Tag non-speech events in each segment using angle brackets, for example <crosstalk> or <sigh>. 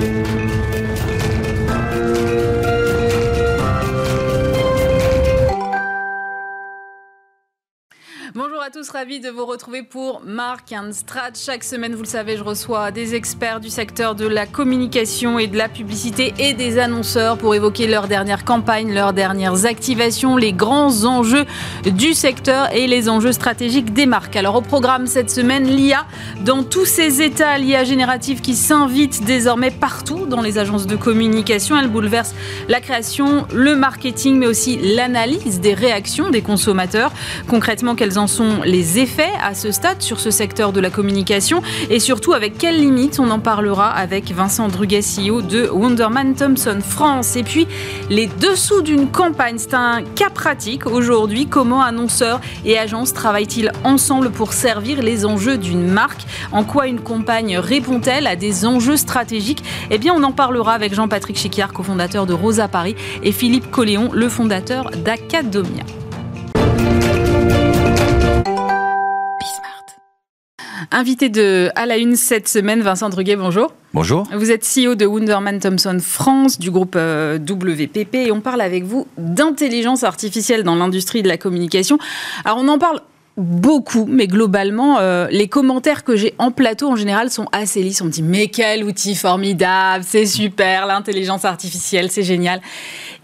tous, ravis de vous retrouver pour Mark and Strat. Chaque semaine, vous le savez, je reçois des experts du secteur de la communication et de la publicité et des annonceurs pour évoquer leurs dernières campagnes, leurs dernières activations, les grands enjeux du secteur et les enjeux stratégiques des marques. Alors au programme cette semaine, l'IA dans tous ses états, l'IA générative qui s'invite désormais partout dans les agences de communication. Elle bouleverse la création, le marketing, mais aussi l'analyse des réactions des consommateurs. Concrètement, quelles en sont les effets à ce stade sur ce secteur de la communication et surtout avec quelles limites on en parlera avec Vincent Druguet, CEO de Wonderman Thompson France. Et puis les dessous d'une campagne, c'est un cas pratique aujourd'hui. Comment annonceurs et agences travaillent-ils ensemble pour servir les enjeux d'une marque? En quoi une campagne répond-elle à des enjeux stratégiques? Eh bien, on en parlera avec Jean-Patrick Chiquiard, cofondateur de Rosa Paris, et Philippe Colléon, le fondateur d'Acadomia. Invité de À la Une cette semaine, Vincent Druguet, bonjour. Bonjour. Vous êtes CEO de Wunderman Thompson France, du groupe euh, WPP, et on parle avec vous d'intelligence artificielle dans l'industrie de la communication. Alors on en parle beaucoup, mais globalement, euh, les commentaires que j'ai en plateau en général sont assez lisses. On me dit mais quel outil formidable, c'est super, l'intelligence artificielle, c'est génial.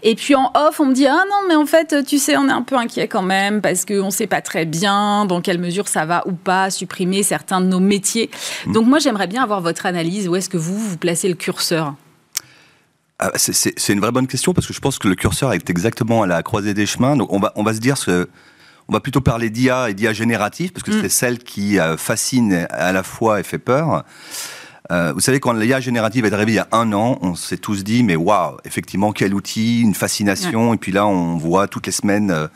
Et puis en off, on me dit ah non, mais en fait, tu sais, on est un peu inquiet quand même parce qu'on ne sait pas très bien dans quelle mesure ça va ou pas supprimer certains de nos métiers. Mm. Donc moi, j'aimerais bien avoir votre analyse. Où est-ce que vous vous placez le curseur? Ah, c'est une vraie bonne question parce que je pense que le curseur est exactement à la croisée des chemins. Donc on va, on va se dire que on va plutôt parler d'IA et d'IA générative, parce que mm. c'est celle qui euh, fascine à la fois et fait peur. Euh, vous savez, quand l'IA générative est arrivée il y a un an, on s'est tous dit, mais waouh, effectivement, quel outil, une fascination. Et puis là, on voit toutes les semaines euh,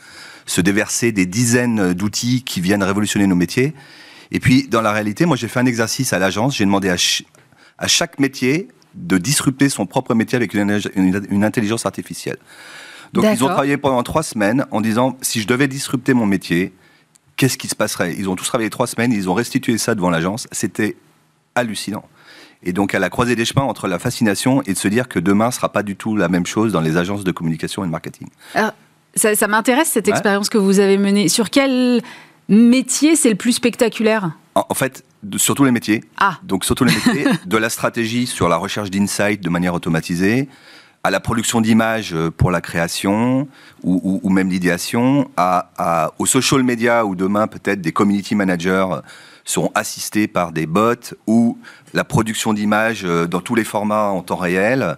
se déverser des dizaines d'outils qui viennent révolutionner nos métiers. Et puis, dans la réalité, moi, j'ai fait un exercice à l'agence. J'ai demandé à, à, chaque métier de disrupter son propre métier avec une intelligence artificielle. Donc ils ont travaillé pendant trois semaines en disant si je devais disrupter mon métier, qu'est-ce qui se passerait? Ils ont tous travaillé trois semaines, ils ont restitué ça devant l'agence. C'était hallucinant. Et donc à la croisée des chemins entre la fascination et de se dire que demain ne sera pas du tout la même chose dans les agences de communication et de marketing. Alors, ça, m'intéresse cette expérience que vous avez menée. Sur quel métier c'est le plus spectaculaire? En, fait, sur tous les métiers. Ah. Donc sur tous les métiers, <laughs> de la stratégie sur la recherche d'insight de manière automatisée, à la production d'images euh, pour la création ou, même l'idéation, à, aux social media où demain peut-être des community managers seront assistés par des bots ou la production d'images euh, dans tous les formats en temps réel.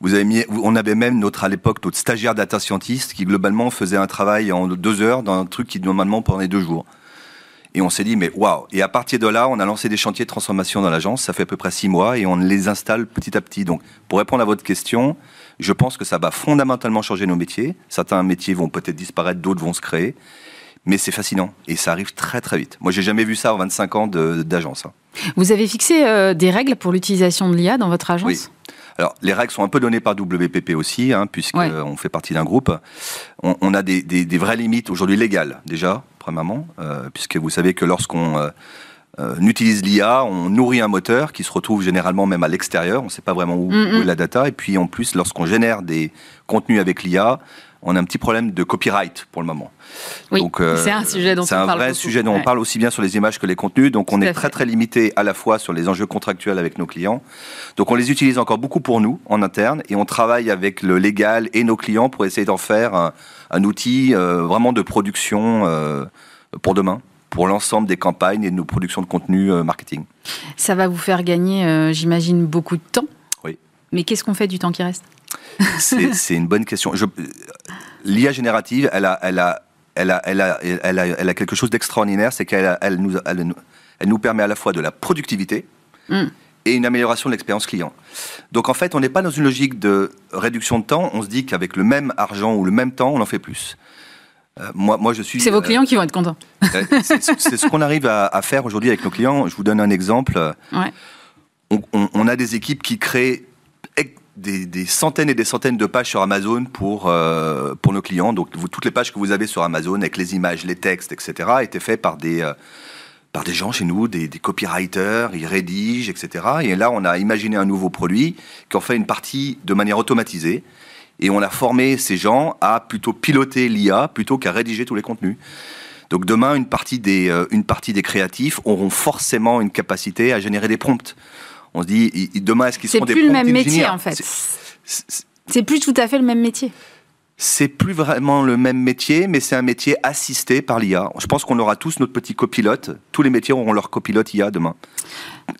Vous avez mis, on avait même notre à l'époque notre stagiaire data scientist qui globalement faisait un travail en deux heures dans un truc qui normalement prenait deux jours. Et on s'est dit, mais waouh Et à partir de là, on a lancé des chantiers de transformation dans l'agence. Ça fait à peu près six mois et on les installe petit à petit. Donc, pour répondre à votre question, je pense que ça va fondamentalement changer nos métiers. Certains métiers vont peut-être disparaître, d'autres vont se créer. Mais c'est fascinant et ça arrive très très vite. Moi, j'ai jamais vu ça en 25 ans d'agence. Hein. Vous avez fixé euh, des règles pour l'utilisation de l'IA dans votre agence? Oui. Alors, les règles sont un peu données par WPP aussi, hein, puisqu'on fait partie d'un groupe. On, a des, des, vraies limites aujourd'hui légales, déjà, premièrement, euh, puisque vous savez que lorsqu'on euh, utilise l'IA, on nourrit un moteur qui se retrouve généralement même à l'extérieur, on ne sait pas vraiment où, est la data, et puis en plus, lorsqu'on génère des contenus avec l'IA, on a un petit problème de copyright pour le moment. Oui, c'est un sujet dont on parle. C'est un vrai sujet dont on parle aussi bien sur les images que les contenus. Donc on est très très limité à la fois sur les enjeux contractuels avec nos clients. Donc on les utilise encore beaucoup pour nous en interne et on travaille avec le légal et nos clients pour essayer d'en faire un, un outil euh, vraiment de production euh, pour demain pour l'ensemble des campagnes et de nos productions de contenu euh, marketing. Ça va vous faire gagner, j'imagine, beaucoup de temps. Oui. Mais qu'est-ce qu'on fait du temps qui reste? C'est une bonne question. L'IA générative, elle a, elle, a, elle, a, elle, a, elle, a, elle a quelque chose d'extraordinaire, c'est qu'elle elle nous, elle, nous permet à la fois de la productivité, hmm et une amélioration de l'expérience client. Donc en fait, on n'est pas dans une logique de réduction de temps, on se dit qu'avec le même argent ou le même temps, on en fait plus. Euh, moi, moi, je suis. C'est vos euh, clients qui vont être contents. Euh, c'est ce qu'on arrive à, faire aujourd'hui avec nos clients. Je vous donne un exemple. Ouais. On, a des équipes qui créent des, centaines et des centaines de pages sur Amazon pour, pour nos clients. Donc, toutes les pages que vous avez sur Amazon, avec les images, les textes, etc., étaient faites par des par des gens chez nous, des, des, copywriters, ils rédigent, etc. Et là, on a imaginé un nouveau produit qui en fait une partie de manière automatisée. Et on a formé ces gens à plutôt piloter l'IA plutôt qu'à rédiger tous les contenus. Donc demain, une partie des, euh, une partie des créatifs auront forcément une capacité à générer des prompts. On se dit, demain, est-ce qu'ils seront des C'est plus le même métier, en fait. C'est plus tout à fait le même métier c'est plus vraiment le même métier, mais c'est un métier assisté par l'IA. Je pense qu'on aura tous notre petit copilote. Tous les métiers auront leur copilote IA demain,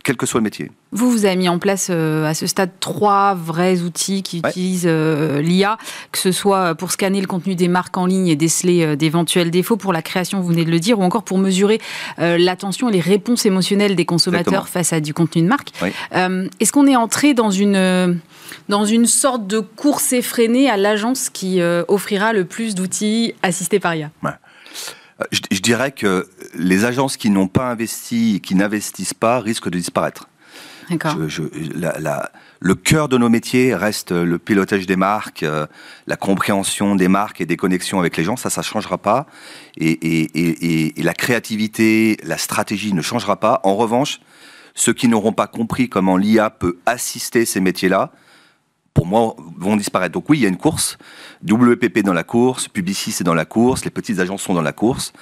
quel que soit le métier. Vous, vous avez mis en place euh, à ce stade trois vrais outils qui utilisent euh, l'IA, que ce soit pour scanner le contenu des marques en ligne et déceler euh, d'éventuels défauts, pour la création, vous venez de le dire, ou encore pour mesurer l'attention et les réponses émotionnelles des consommateurs face à du contenu de marque. Est-ce qu'on est entré dans une dans une sorte de course effrénée à l'agence qui euh, offrira le plus d'outils assistés par IA euh, je, dirais que les agences qui n'ont pas investi, qui n'investissent pas, risquent de disparaître. D'accord. le cœur de nos métiers reste le pilotage des marques, euh, la compréhension des marques et des connexions avec les gens. Ça, ça ne changera pas. Et, et, la créativité, la stratégie ne changera pas. En revanche, ceux qui n'auront pas compris comment l'IA peut assister ces métiers-là, pour moi, vont disparaître. Donc oui, il y a une course. WPP dans la course, Publicis est dans la course, les petites agences sont dans la course.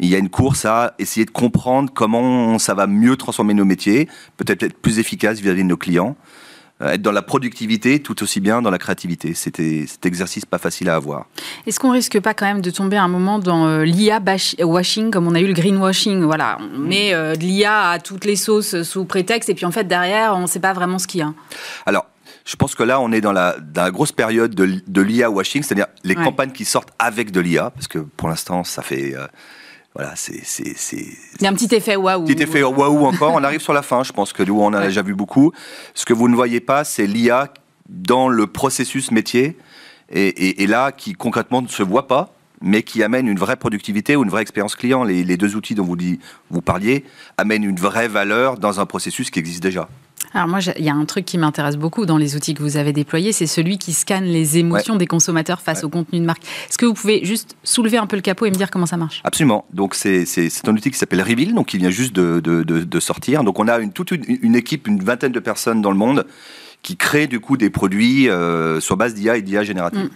Il y a une course à essayer de comprendre comment ça va mieux transformer nos métiers, peut-être être plus efficace vis-à-vis de nos clients, euh, être dans la productivité tout aussi bien dans la créativité. C'était cet exercice pas facile à avoir. Est-ce qu'on risque pas quand même de tomber un moment dans euh, l'IA washing, comme on a eu le greenwashing Voilà, on met euh, de l'IA à toutes les sauces sous prétexte, et puis en fait derrière, on ne sait pas vraiment ce qu'il y a. Alors, je pense que là, on est dans la, grosse période de, l'IA washing, c'est-à-dire les campagnes qui sortent avec de l'IA, parce que pour l'instant, ça fait. Euh, voilà, c'est. Il y a un petit effet waouh. Petit effet waouh encore. on arrive sur la fin, je pense que nous, on en a déjà vu beaucoup. Ce que vous ne voyez pas, c'est l'IA dans le processus métier, et, là, qui concrètement ne se voit pas mais qui amène une vraie productivité ou une vraie expérience client. Les, les deux outils dont vous, vous parliez amènent une vraie valeur dans un processus qui existe déjà. Alors moi, il y a un truc qui m'intéresse beaucoup dans les outils que vous avez déployés, c'est celui qui scanne les émotions des consommateurs face au contenu de marque. Est-ce que vous pouvez juste soulever un peu le capot et me dire comment ça marche? Absolument. Donc c'est un outil qui s'appelle Reveal, donc qui vient juste de, de, de, sortir. Donc on a une, toute une, équipe, une vingtaine de personnes dans le monde qui créent du coup des produits euh, sur base d'IA et d'IA générative. Mm.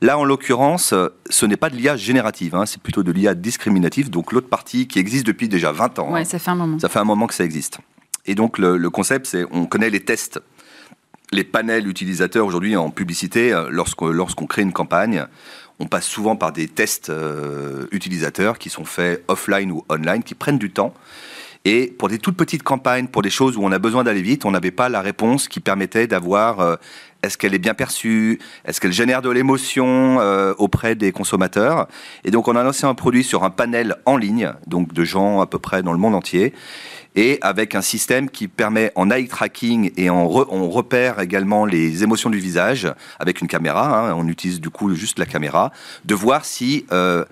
Là, en l'occurrence, ce n'est pas de l'IA générative, hein, c'est plutôt de l'IA discriminative, donc l'autre partie qui existe depuis déjà 20 ans. Ouais, hein. ça fait un moment. Ça fait un moment que ça existe. Et donc le, concept, c'est on connaît les tests, les panels utilisateurs aujourd'hui en publicité. Euh, lorsqu'on crée une campagne, on passe souvent par des tests euh, utilisateurs qui sont faits offline ou online, qui prennent du temps. Et pour des toutes petites campagnes, pour des choses où on a besoin d'aller vite, on n'avait pas la réponse qui permettait d'avoir euh, est-ce qu'elle est bien perçue, est-ce qu'elle génère de l'émotion auprès des consommateurs. Et donc on a lancé un produit sur un panel en ligne, donc de gens à peu près dans le monde entier et avec un système qui permet en eye tracking et en on repère également les émotions du visage avec une caméra, hein, on utilise du coup juste la caméra, de voir si euh,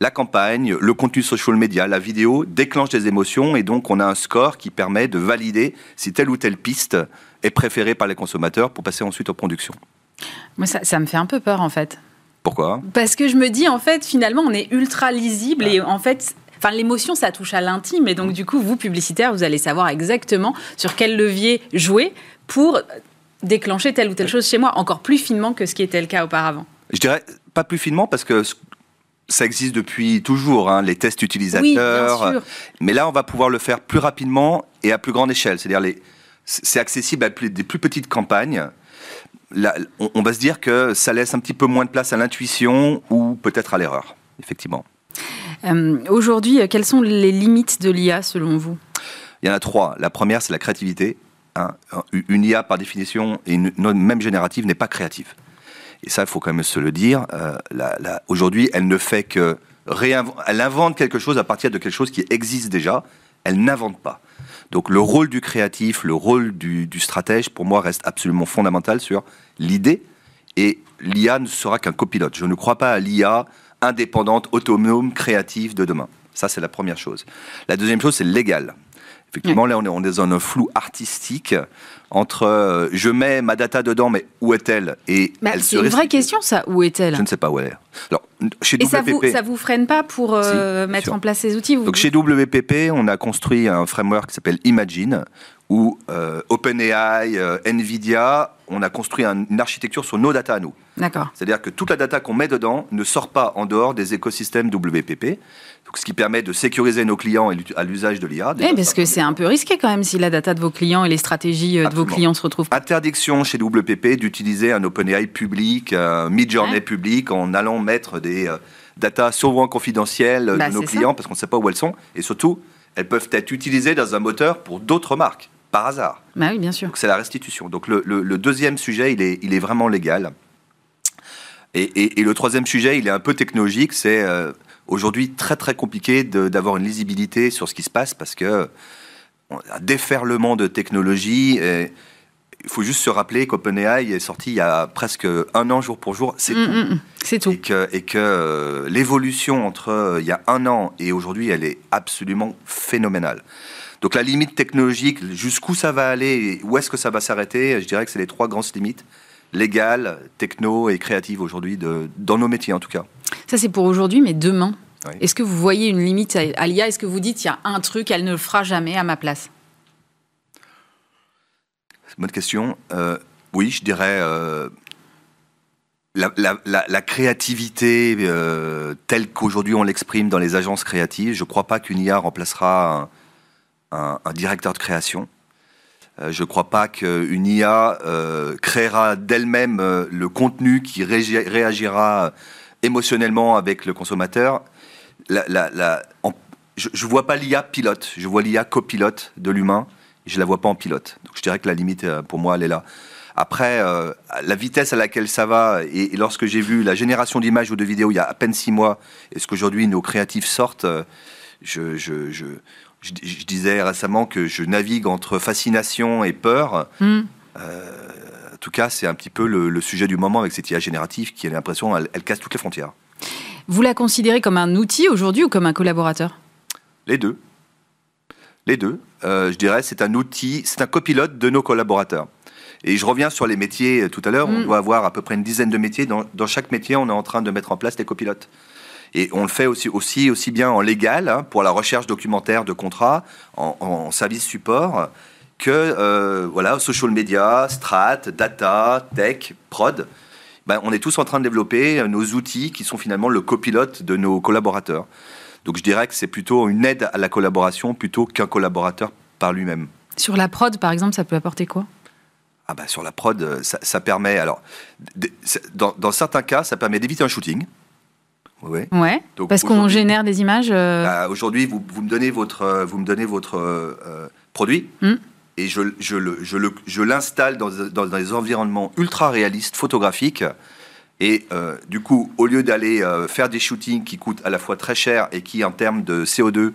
la campagne, le contenu social media, la vidéo déclenche des émotions et donc on a un score qui permet de valider si telle ou telle piste est préférée par les consommateurs pour passer ensuite aux productions. Moi, ça, ça me fait un peu peur en fait. Pourquoi? Parce que je me dis, en fait, finalement, on est ultra lisible et en fait, Enfin, l'émotion, ça touche à l'intime. Et donc, du coup, vous, publicitaire, vous allez savoir exactement sur quel levier jouer pour déclencher telle ou telle chose chez moi, encore plus finement que ce qui était le cas auparavant. Je dirais pas plus finement parce que ça existe depuis toujours, hein, les tests utilisateurs. Mais là, on va pouvoir le faire plus rapidement et à plus grande échelle. C'est-à-dire, c'est accessible à des plus petites campagnes. Là, on va se dire que ça laisse un petit peu moins de place à l'intuition ou peut-être à l'erreur, effectivement. Euh, aujourd'hui, quelles sont les limites de l'IA selon vous? Il y en a trois. La première, c'est la créativité. Hein. Une IA, par définition, et une, même générative, n'est pas créative. Et ça, il faut quand même se le dire. Euh, aujourd'hui, elle ne fait que elle invente quelque chose à partir de quelque chose qui existe déjà. Elle n'invente pas. Donc le rôle du créatif, le rôle du stratège, pour moi, reste absolument fondamental sur l'idée. Et l'IA ne sera qu'un copilote. Je ne crois pas à l'IA indépendante, autonome, créative de demain. Ça, c'est la première chose. La deuxième chose, c'est légal. Effectivement, là, on est, on est dans un flou artistique entre euh, je mets ma data dedans, mais où est-elle? Et bah, C'est une vraie question, ça. Où est-elle? Je ne sais pas où elle est. Alors, chez Et ça vous, WPP, ça vous freine pas pour euh, Si, mettre en place ces outils vous- donc chez WPP, on a construit un framework qui s'appelle Imagine, où euh, OpenAI, Nvidia, on a construit un- une architecture sur nos data à nous. D'accord. C'est-à-dire que toute la data qu'on met dedans ne sort pas en dehors des écosystèmes WPP, donc ce qui permet de sécuriser nos clients à l'usage de l'IA. Oui, parce que c'est un peu risqué quand même si la data de vos clients et les stratégies euh, de vos clients se retrouvent. Interdiction chez WPP d'utiliser un OpenAI public, un Midjourney Ouais. public, en allant mettre des euh, data souvent confidentielles euh, Bah, de nos c'est ça. clients parce qu'on ne sait pas où elles sont. Et surtout, elles peuvent être utilisées dans un moteur pour d'autres marques, par hasard. Bah oui, bien sûr. C'est la restitution. Donc le, le- le deuxième sujet, il est, il est vraiment légal. Et, et- et le troisième sujet, il est un peu technologique. C'est euh, aujourd'hui très très compliqué d'avoir une lisibilité sur ce qui se passe parce que on a un déferlement de technologies. et il faut juste se rappeler qu'OpenAI est sorti il y a presque un an jour pour jour. C'est Mm, tout. mm, mm. C'est tout. Et que, et que euh, l'évolution entre euh, il y a un an et aujourd'hui, elle est absolument phénoménale. Donc la limite technologique, jusqu'où ça va aller, et où est-ce que ça va s'arrêter, je dirais que c'est les trois grandes limites, légales, techno et créatives aujourd'hui, dans nos métiers en tout cas. Ça, c'est pour aujourd'hui, mais demain, Oui. est-ce que vous voyez une limite à, l'IA Est-ce que vous dites, il y a un truc, elle ne le fera jamais à ma place? Bonne question. Euh, oui, je dirais euh, la, la- la- la créativité euh, telle qu'aujourd'hui on l'exprime dans les agences créatives, je ne crois pas qu'une IA remplacera un, directeur de création. Euh, je ne crois pas qu'une IA euh, créera d'elle-même euh, le contenu qui réagira émotionnellement avec le consommateur. La- la- la- je ne vois pas l'IA pilote, je vois l'IA copilote de l'humain, je la vois pas en pilote. Je dirais que la limite, pour moi, elle est là. Après, la vitesse à laquelle ça va, et, lorsque j'ai vu la génération d'images ou de vidéos il y a à peine six mois, et ce qu'aujourd'hui nos créatifs sortent, je, je- je- je- je disais récemment que je navigue entre fascination et peur. Hmm. En tout cas, c'est un petit peu le, le sujet du moment avec cette IA générative qui a l'impression, elle, elle casse toutes les frontières. Vous la considérez comme un outil aujourd'hui ou comme un collaborateur? Les deux. Les deux. Euh, je dirais, c'est un outil, c'est un copilote de nos collaborateurs. Et je reviens sur les métiers euh, tout à l'heure. On Mm. doit avoir à peu près une dizaine de métiers. Dans, dans chaque métier, on est en train de mettre en place des copilotes. Et on le fait aussi, aussi, aussi bien en légal, hein, pour la recherche documentaire de contrats, en, en service support, que euh, voilà, social media, strat, data, tech, prod. Ben, on est tous en train de développer euh, nos outils qui sont finalement le copilote de nos collaborateurs. Donc je dirais que c'est plutôt une aide à la collaboration plutôt qu'un collaborateur par lui-même. Sur la prod, par exemple, ça peut apporter quoi? Ah bah sur la prod, euh, ça, ça permet alors dans certains cas, ça permet d'éviter un shooting. Oui. Ouais. Donc, Parce qu'on génère des images. euh, Bah, Aujourd'hui, vous, vous me donnez votre, euh, vous me donnez votre euh, produit Hmm. et je, je le- je le- je l'installe dans, dans des environnements ultra réalistes, photographiques. Et euh, du coup, au lieu d'aller faire des shootings qui coûtent à la fois très cher et qui, en termes de CO2,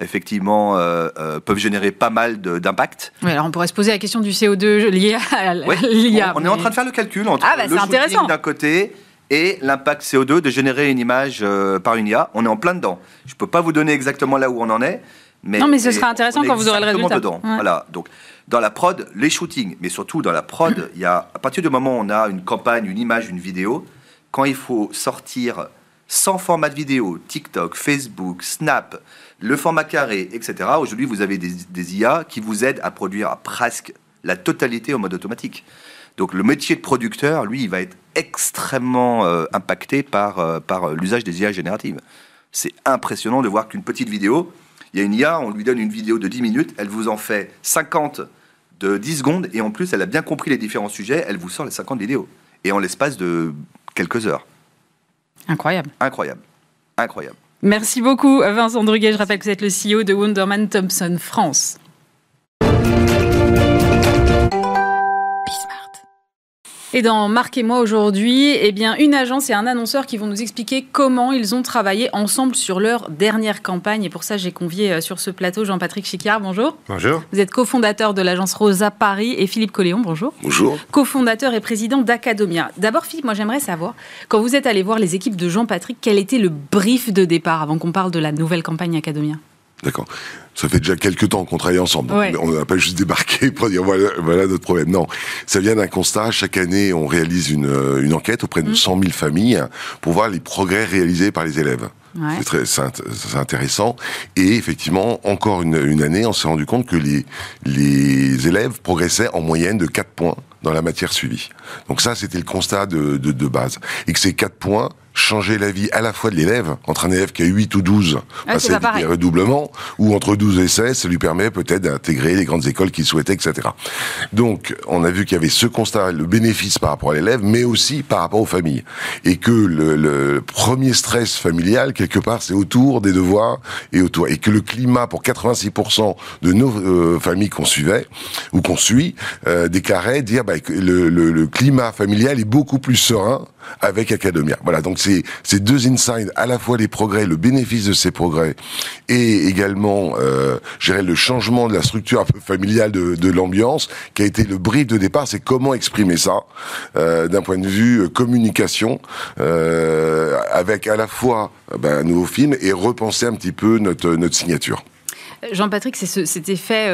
effectivement, euh, euh, peuvent générer pas mal d'impact. ouais, alors on pourrait se poser la question du CO2 lié à Ouais, l'IA. on, on est en train de faire le calcul entre Ah, bah, le d'un côté et l'impact CO2 de générer une image euh, par une IA. On est en plein dedans. Je peux pas vous donner exactement là où on en est. Mais, Non, mais ce sera intéressant quand vous aurez le résultat. Dedans. Ouais. Voilà. Donc, dans la prod, les shootings, mais surtout dans la prod, il y a, à partir du moment où on a une campagne, une image, une vidéo, quand il faut sortir sans format de vidéo, TikTok, Facebook, Snap, le format carré, etc. Aujourd'hui, vous avez des, des IA qui vous aident à produire presque la totalité en mode automatique. Donc le métier de producteur, lui, il va être extrêmement euh, impacté par, euh, par euh, l'usage des IA génératives. C'est impressionnant de voir qu'une petite vidéo, il y a une IA, on lui donne une vidéo de 10 minutes, elle vous en fait 50 de 10 secondes, et en plus, elle a bien compris les différents sujets, elle vous sort les 50 vidéos. Et en l'espace de quelques heures. Incroyable. Incroyable. Incroyable. Merci beaucoup, Vincent Druguet. Je rappelle que vous êtes le CEO de Wonderman Thompson France. Et dans Marc et moi aujourd'hui, eh bien, une agence et un annonceur qui vont nous expliquer comment ils ont travaillé ensemble sur leur dernière campagne. Et pour ça, j'ai convié euh, sur ce plateau Jean-Patrick Chicard. Bonjour. Bonjour. Vous êtes cofondateur de l'agence Rosa Paris et Philippe Colléon. Bonjour. Bonjour. cofondateur et président d'Acadomia. D'abord, Philippe, moi j'aimerais savoir, quand vous êtes allé voir les équipes de Jean-Patrick, quel était le brief de départ avant qu'on parle de la nouvelle campagne Acadomia? D'accord. Ça fait déjà quelques temps qu'on travaille ensemble. On n'a pas juste débarqué pour dire voilà, voilà notre problème. Non, ça vient d'un constat. Chaque année, on réalise une, euh, une enquête auprès de 100 mmh. 000 familles pour voir les progrès réalisés par les élèves. C'est très c'est intéressant. Et effectivement, encore une, une année, on s'est rendu compte que les, les élèves progressaient en moyenne de 4 points dans la matière suivie. Donc ça, c'était le constat de, de, de base. Et que ces 4 points changer la vie à la fois de l'élève, entre un élève qui a 8 ou 12, ah, passer des redoublements, ou entre 12 et 16, ça lui permet peut-être d'intégrer les grandes écoles qu'il souhaitait, etc. Donc, on a vu qu'il y avait ce constat, le bénéfice par rapport à l'élève, mais aussi par rapport aux familles. Et que le, le premier stress familial, quelque part, c'est autour des devoirs et autour. Et que le climat, pour 86% de nos euh, familles qu'on suivait, ou qu'on suit, euh, déclarait dire bah, que le, le climat familial est beaucoup plus serein avec Academia. Voilà, donc c'est ces deux insights, à la fois les progrès, le bénéfice de ces progrès, et également, euh, le changement de la structure un peu familiale de, l'ambiance, qui a été le brief de départ, c'est comment exprimer ça euh, d'un point de vue euh, communication, euh, avec à la fois ben, un nouveau film et repenser un petit peu notre, signature. Jean-Patrick, c'est ce, cet effet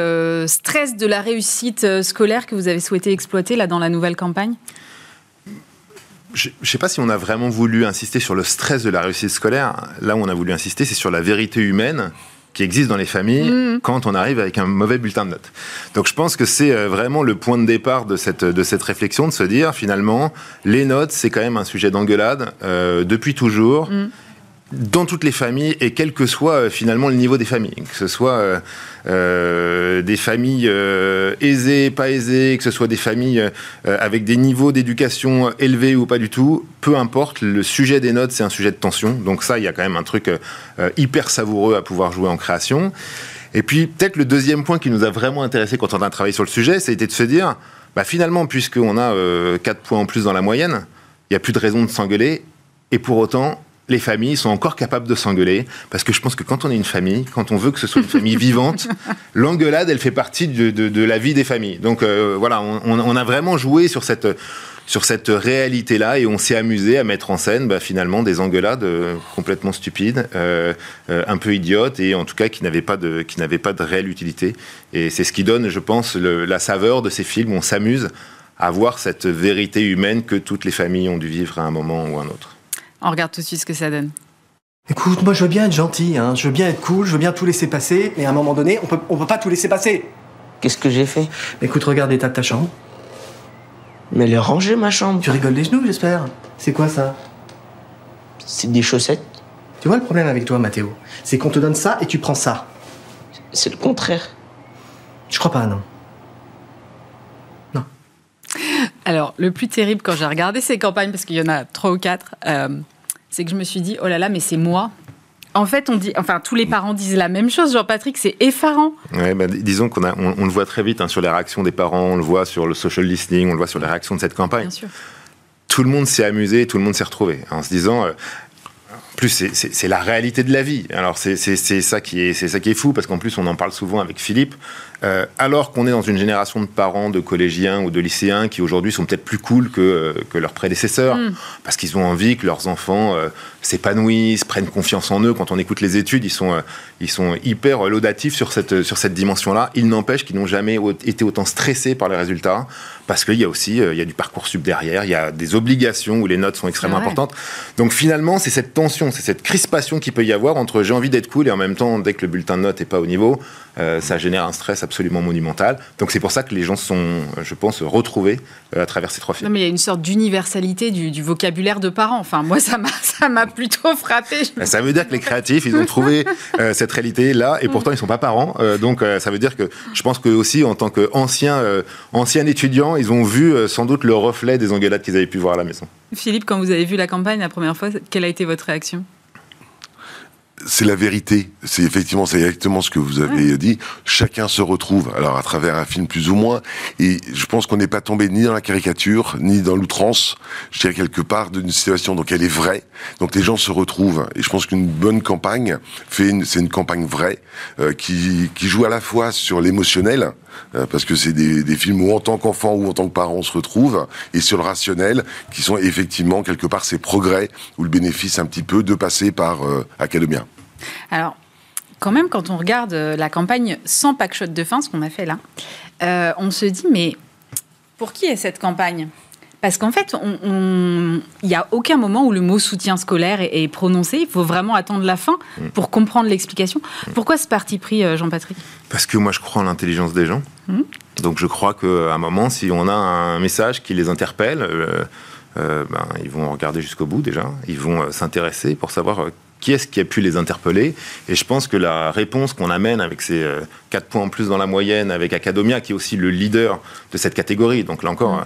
stress de la réussite scolaire que vous avez souhaité exploiter là dans la nouvelle campagne? Je ne sais pas si on a vraiment voulu insister sur le stress de la réussite scolaire. Là où on a voulu insister, c'est sur la vérité humaine qui existe dans les familles mmh. quand on arrive avec un mauvais bulletin de notes. Donc je pense que c'est euh, vraiment le point de départ de cette, de cette réflexion, de se dire finalement, les notes, c'est quand même un sujet d'engueulade euh, depuis toujours. Mmh dans toutes les familles et quel que soit euh, finalement le niveau des familles, que ce soit euh, euh des familles aisées, pas aisées, que ce soit des familles avec des niveaux d'éducation élevés ou pas du tout, peu importe, le sujet des notes c'est un sujet de tension, donc ça il y a quand même un truc hyper savoureux à pouvoir jouer en création. Et puis peut-être le deuxième point qui nous a vraiment intéressé quand on a travaillé sur le sujet, été de se dire, bah, finalement puisqu'on a 4 points en plus dans la moyenne, il n'y a plus de raison de s'engueuler, et pour autant les familles sont encore capables de s'engueuler, parce que je pense que quand on est une famille, quand on veut que ce soit une famille vivante, <laughs> l'engueulade, elle fait partie de, la vie des familles. Donc euh, voilà, on, a vraiment joué sur cette sur cette réalité-là et on s'est amusé à mettre en scène bah, finalement des engueulades euh, complètement stupides, euh, un peu idiotes et en tout cas qui n'avaient pas de qui n'avaient pas de réelle utilité. Et c'est ce qui donne, je pense, la saveur de ces films. Où on s'amuse à voir cette vérité humaine que toutes les familles ont dû vivre à un moment ou à un autre. On regarde tout de suite ce que ça donne. Écoute, moi je veux bien être gentil, hein. je veux bien être cool, je veux bien tout laisser passer, mais à un moment donné, on peut, on peut pas tout laisser passer. Qu'est-ce que j'ai fait? Écoute, regarde l'état de ta chambre. Mais elle est rangée, ma chambre. Tu rigoles des genoux, j'espère. C'est quoi ça? C'est des chaussettes. Tu vois le problème avec toi, Mathéo? C'est qu'on te donne ça et tu prends ça. C'est le contraire. Je crois pas, non. Alors, le plus terrible quand j'ai regardé ces campagnes, parce qu'il y en a trois ou quatre, euh, c'est que je me suis dit, oh là là, mais c'est moi. En fait, on dit, enfin, tous les parents disent la même chose. Jean-Patrick, c'est effarant. Ouais, bah, disons qu'on on, le voit très vite hein, sur les réactions des parents, on le voit sur le social listening, on le voit sur les réactions de cette campagne. Bien sûr. Tout le monde s'est amusé, tout le monde s'est retrouvé en se disant. Euh, plus c'est la réalité de la vie. Alors c'est ça qui est c'est ça qui est fou parce qu'en plus on en parle souvent avec Philippe. Euh, alors qu'on est dans une génération de parents, de collégiens ou de lycéens qui aujourd'hui sont peut-être plus cool que, euh, que leurs prédécesseurs, mm. parce qu'ils ont envie que leurs enfants euh, s'épanouissent, prennent confiance en eux. Quand on écoute les études, ils sont, ils sont hyper laudatifs sur cette, sur cette dimension-là. Il n'empêche qu'ils n'ont jamais été autant stressés par les résultats, parce qu'il y a aussi il y a du parcours sub derrière, il y a des obligations où les notes sont extrêmement importantes. Donc finalement, c'est cette tension, c'est cette crispation qui peut y avoir entre j'ai envie d'être cool et en même temps, dès que le bulletin de notes n'est pas au niveau, ça génère un stress absolument monumental. Donc c'est pour ça que les gens sont, je pense, retrouvés euh, à travers ces trois films. Non, mais il y a une sorte d'universalité du, vocabulaire de parents. Enfin, moi, ça m'a plutôt frappé. Ben, ça veut dire que les créatifs, ils ont trouvé euh, cette réalité-là, et pourtant, ils ne sont pas parents. donc ça veut dire que je pense que aussi, en tant qu'anciens ancien étudiants, ils ont vu sans doute le reflet des engueulades qu'ils avaient pu voir à la maison. Philippe, quand vous avez vu la campagne la première fois, quelle a été votre réaction? C'est la vérité. C'est effectivement, c'est exactement ce que vous avez dit. Chacun se retrouve, alors à travers un film plus ou moins. Et je pense qu'on n'est pas tombé ni dans la caricature, ni dans l'outrance. Je dirais quelque part d'une situation. Donc elle est vraie. Donc les gens se retrouvent. Et je pense qu'une bonne campagne fait, c'est une campagne vraie euh, qui, qui joue à la fois sur l'émotionnel. Euh, parce que c'est des, films où en tant qu'enfant ou en tant que parent on se retrouve, et sur le rationnel, qui sont effectivement quelque part ces progrès ou le bénéfice un petit peu de passer par euh, Academia. Alors, quand même, quand on regarde la campagne sans pack-shot de fin, ce qu'on a fait là, on se dit, mais pour qui est cette campagne? Parce qu'en fait, il n'y a aucun moment où le mot soutien scolaire est, prononcé. Il faut vraiment attendre la fin mm. pour comprendre l'explication. Pourquoi ce parti pris, euh, Jean-Patrick? Parce que moi, je crois en l'intelligence des gens. Mm. Donc, je crois qu'à un moment, si on a un message qui les interpelle, euh, euh, ben, ils vont regarder jusqu'au bout déjà. Ils vont s'intéresser pour savoir qui est-ce qui a pu les interpeller Et je pense que la réponse qu'on amène avec ces 4 points en plus dans la moyenne, avec Academia, qui est aussi le leader de cette catégorie, donc là encore, mm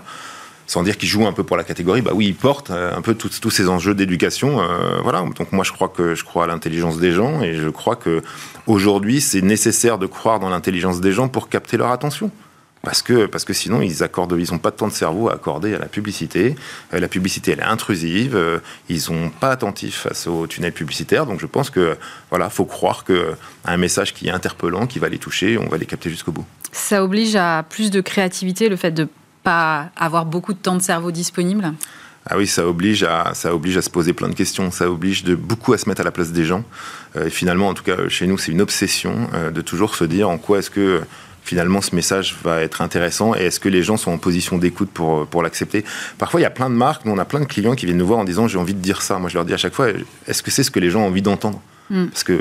sans dire qu'il joue un peu pour la catégorie, bah oui, il porte euh, un peu tous, ces enjeux d'éducation. Euh, voilà. Donc moi, je crois que je crois à l'intelligence des gens et je crois que aujourd'hui, c'est nécessaire de croire dans l'intelligence des gens pour capter leur attention. Parce que, parce que sinon, ils accordent, ils n'ont pas de temps de cerveau à accorder à la publicité. Euh, la publicité, elle est intrusive. ils sont pas attentifs face au tunnel publicitaire. Donc, je pense que, voilà, faut croire que un message qui est interpellant, qui va les toucher, on va les capter jusqu'au bout. Ça oblige à plus de créativité, le fait de pas avoir beaucoup de temps de cerveau disponible ah oui, ça oblige à ça oblige à se poser plein de questions. Ça oblige de beaucoup à se mettre à la place des gens. Euh, et finalement, en tout cas chez nous, c'est une obsession euh, de toujours se dire en quoi est-ce que finalement ce message va être intéressant et est-ce que les gens sont en position d'écoute pour pour l'accepter. Parfois, il y a plein de marques, nous on a plein de clients qui viennent nous voir en disant j'ai envie de dire ça. Moi, je leur dis à chaque fois est-ce que c'est ce que les gens ont envie d'entendre? Hmm. Parce que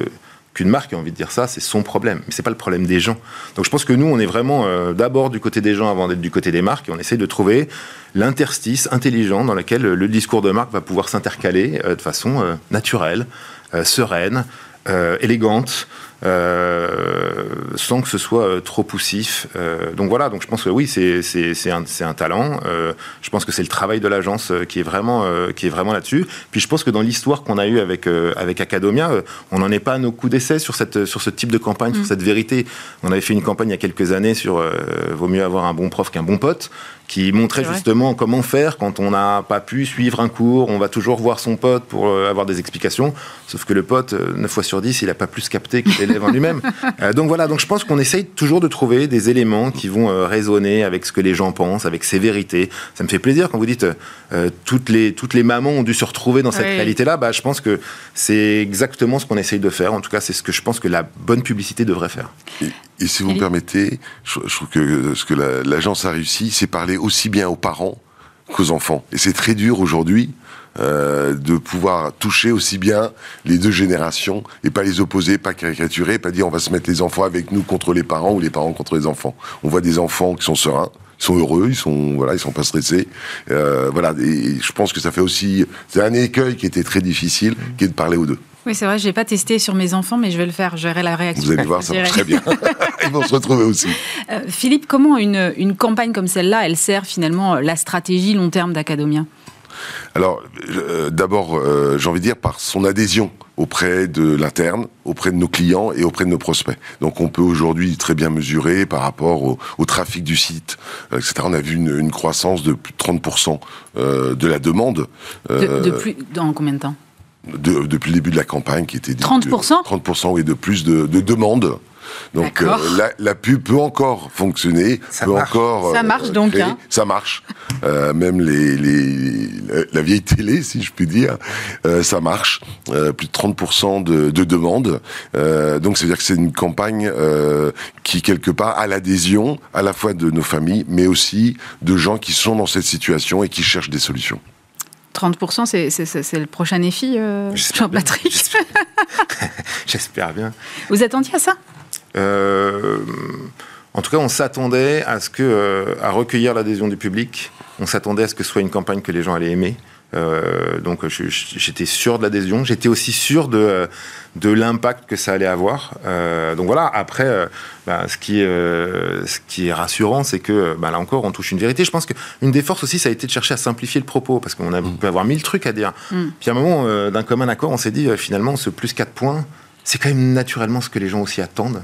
qu'une marque ait envie de dire ça, c'est son problème. Mais c'est pas le problème des gens. Donc je pense que nous, on est vraiment euh, d'abord du côté des gens avant d'être du côté des marques et on essaie de trouver l'interstice intelligent dans lequel le discours de marque va pouvoir s'intercaler euh, de façon euh, naturelle, sereine, élégante, euh, sans que ce soit euh, trop poussif. Euh, donc voilà, donc je pense que oui, c'est un, un, talent. je pense que c'est le travail de l'agence qui est vraiment, qui est vraiment là-dessus. Puis je pense que dans l'histoire qu'on a eue avec, avec Academia, on n'en est pas à nos coups d'essai sur, cette, sur ce type de campagne, sur mm. cette vérité. On avait fait une campagne il y a quelques années sur Vaut mieux avoir un bon prof qu'un bon pote qui montrait justement comment faire quand on n'a pas pu suivre un cours, on va toujours voir son pote pour avoir des explications, sauf que le pote, 9 fois sur 10, il n'a pas plus capté que l'élève en lui-même. Euh, donc voilà, donc je pense qu'on essaye toujours de trouver des éléments qui vont euh, résonner avec ce que les gens pensent, avec ces vérités. Ça me fait plaisir quand vous dites euh, toutes, les, toutes les mamans ont dû se retrouver dans cette réalité-là. Bah, je pense que c'est exactement ce qu'on essaye de faire. En tout cas, c'est ce que je pense que la bonne publicité devrait faire. Et, si vous me permettez, je, trouve que ce que l'agence a réussi, c'est parler aussi bien aux parents qu'aux enfants. Et c'est très dur aujourd'hui euh, de pouvoir toucher aussi bien les deux générations et pas les opposer, pas caricaturer, pas dire on va se mettre les enfants avec nous contre les parents ou les parents contre les enfants. On voit des enfants qui sont sereins, ils sont heureux, ils sont voilà, ils sont pas stressés. Euh, voilà, et je pense que ça fait aussi c'est un écueil qui était très difficile, qui est de parler aux deux. Oui, c'est vrai, je n'ai pas testé sur mes enfants, mais je vais le faire, je verrai la réaction. Vous allez voir, ça marche très bien. <laughs> Ils vont se retrouver aussi. Euh, Philippe, comment une, une campagne comme celle-là, elle sert finalement la stratégie long terme d'Academia? Alors, euh, d'abord, euh, j'ai envie de dire par son adhésion auprès de l'interne, auprès de nos clients et auprès de nos prospects. Donc on peut aujourd'hui très bien mesurer par rapport au, trafic du site, euh, etc. On a vu une, croissance de plus de 30% de la demande. de, plus, dans combien de temps? Depuis le début de la campagne qui était... 30% 30% oui, de plus de, de demandes. Donc euh, la, pub peut encore fonctionner, ça peut marche. encore. Ça euh, marche donc. Hein. Ça marche. Euh, même les, les, la vieille télé, si je puis dire, ça marche. plus de 30% de, de demandes. donc c'est à dire que c'est une campagne qui quelque part a l'adhésion à la fois de nos familles, mais aussi de gens qui sont dans cette situation et qui cherchent des solutions. 30%, c'est le prochain défi, Jean-Patrick <laughs> <laughs> J'espère bien. Vous attendiez à ça? Euh, en tout cas, on s'attendait à ce que, euh, à recueillir l'adhésion du public. On s'attendait à ce que ce soit une campagne que les gens allaient aimer. Euh, donc j'étais sûr de l'adhésion, j'étais aussi sûr de, de l'impact que ça allait avoir. donc voilà, après, bah, ce, qui est, ce qui est rassurant, c'est que bah, là encore, on touche une vérité. Je pense qu'une des forces aussi, ça a été de chercher à simplifier le propos, parce qu'on a, mm. peut avoir mille trucs à dire. Mm. Puis à un moment, d'un commun accord, on s'est dit, finalement, ce plus 4 points, c'est quand même naturellement ce que les gens aussi attendent.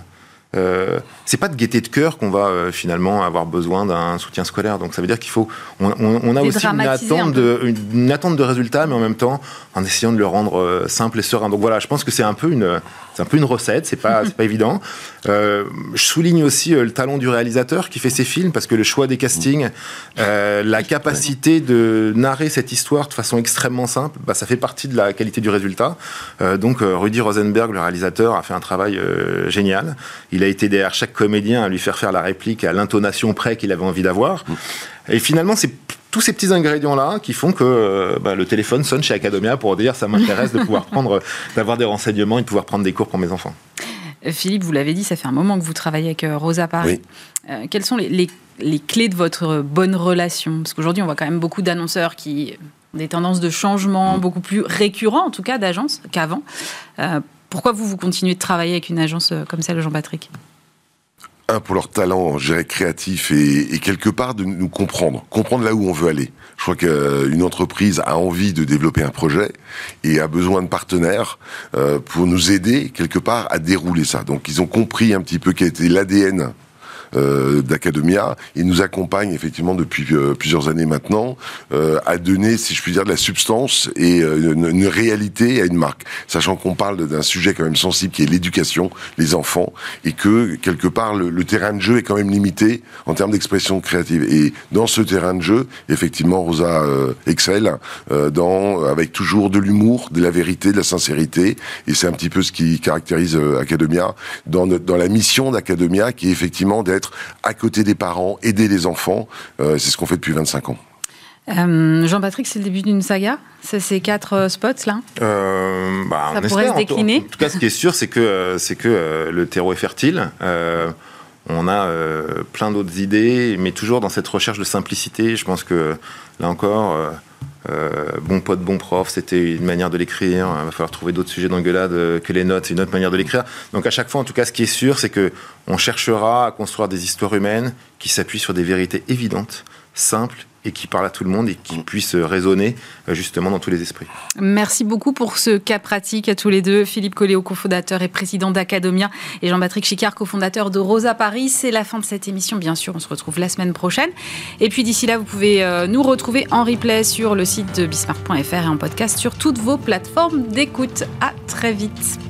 Euh, c'est pas de gaieté de cœur qu'on va euh, finalement avoir besoin d'un soutien scolaire. Donc ça veut dire qu'il faut, on, a aussi une attente, de, une, attente de résultats, mais en même temps en essayant de le rendre euh, simple et serein. Donc voilà, je pense que c'est un peu une, c'est un peu une recette. C'est pas, pas évident. je souligne aussi le talent du réalisateur qui fait ses films parce que le choix des castings, la capacité de narrer cette histoire de façon extrêmement simple, bah, ça fait partie de la qualité du résultat. donc Rudy Rosenberg, le réalisateur, a fait un travail génial. Il a été derrière chaque comédien à lui faire faire la réplique à l'intonation près qu'il avait envie d'avoir. Et finalement, c'est tous ces petits ingrédients-là qui font que euh, bah, le téléphone sonne chez Academia pour dire ça m'intéresse de pouvoir <laughs> prendre, d'avoir des renseignements et de pouvoir prendre des cours pour mes enfants. Euh, Philippe, vous l'avez dit, ça fait un moment que vous travaillez avec euh, Rosa Paris. quelles sont les, les, clés de votre bonne relation? Parce qu'aujourd'hui, on voit quand même beaucoup d'annonceurs qui ont des tendances de changement mm. beaucoup plus récurrents, en tout cas, d'agences qu'avant. Pourquoi vous, vous continuez de travailler avec une agence comme celle de Jean-Patrick? Un pour leur talent, je créatif et, quelque part de nous comprendre, comprendre là où on veut aller. Je crois qu'une entreprise a envie de développer un projet et a besoin de partenaires euh, pour nous aider quelque part à dérouler ça. Donc ils ont compris un petit peu quel était l'ADN euh, d'Academia. Il nous accompagne effectivement depuis euh, plusieurs années maintenant euh, à donner, si je puis dire, de la substance et une, réalité à une marque. Sachant qu'on parle d'un sujet quand même sensible qui est l'éducation, les enfants, et que quelque part le, terrain de jeu est quand même limité en termes d'expression créative. Et dans ce terrain de jeu, effectivement, Rosa excelle dans avec toujours de l'humour, de la vérité, de la sincérité. Et c'est un petit peu ce qui caractérise Academia dans, dans la mission d'Academia, qui est effectivement d'être à côté des parents, aider les enfants. Euh, c'est ce qu'on fait depuis 25 ans. Euh, Jean-Patrick, c'est le début d'une saga? C'est ces quatre euh, spots là? Bah, Ça pourrait se décliner en, tout cas, ce qui est sûr, c'est que, c'est que le terreau est fertile. on a plein d'autres idées, mais toujours dans cette recherche de simplicité. Je pense que là encore, euh, bon pote, bon prof, c'était une manière de l'écrire. Il va falloir trouver d'autres sujets d'engueulade euh, que les notes, c'est une autre manière de l'écrire. Donc à chaque fois, en tout cas, ce qui est sûr, c'est que on cherchera à construire des histoires humaines qui s'appuient sur des vérités évidentes, simples et qui parle à tout le monde et qui puisse résonner euh, justement dans tous les esprits. Merci beaucoup pour ce cas pratique à tous les deux. Philippe Colléo, cofondateur et président d'Academia, et Jean-Patrick Chicard, cofondateur de Rosa Paris. C'est la fin de cette émission, bien sûr. On se retrouve la semaine prochaine. Et puis d'ici là, vous pouvez euh, nous retrouver en replay sur le site de bismarck.fr et en podcast sur toutes vos plateformes d'écoute. À très vite.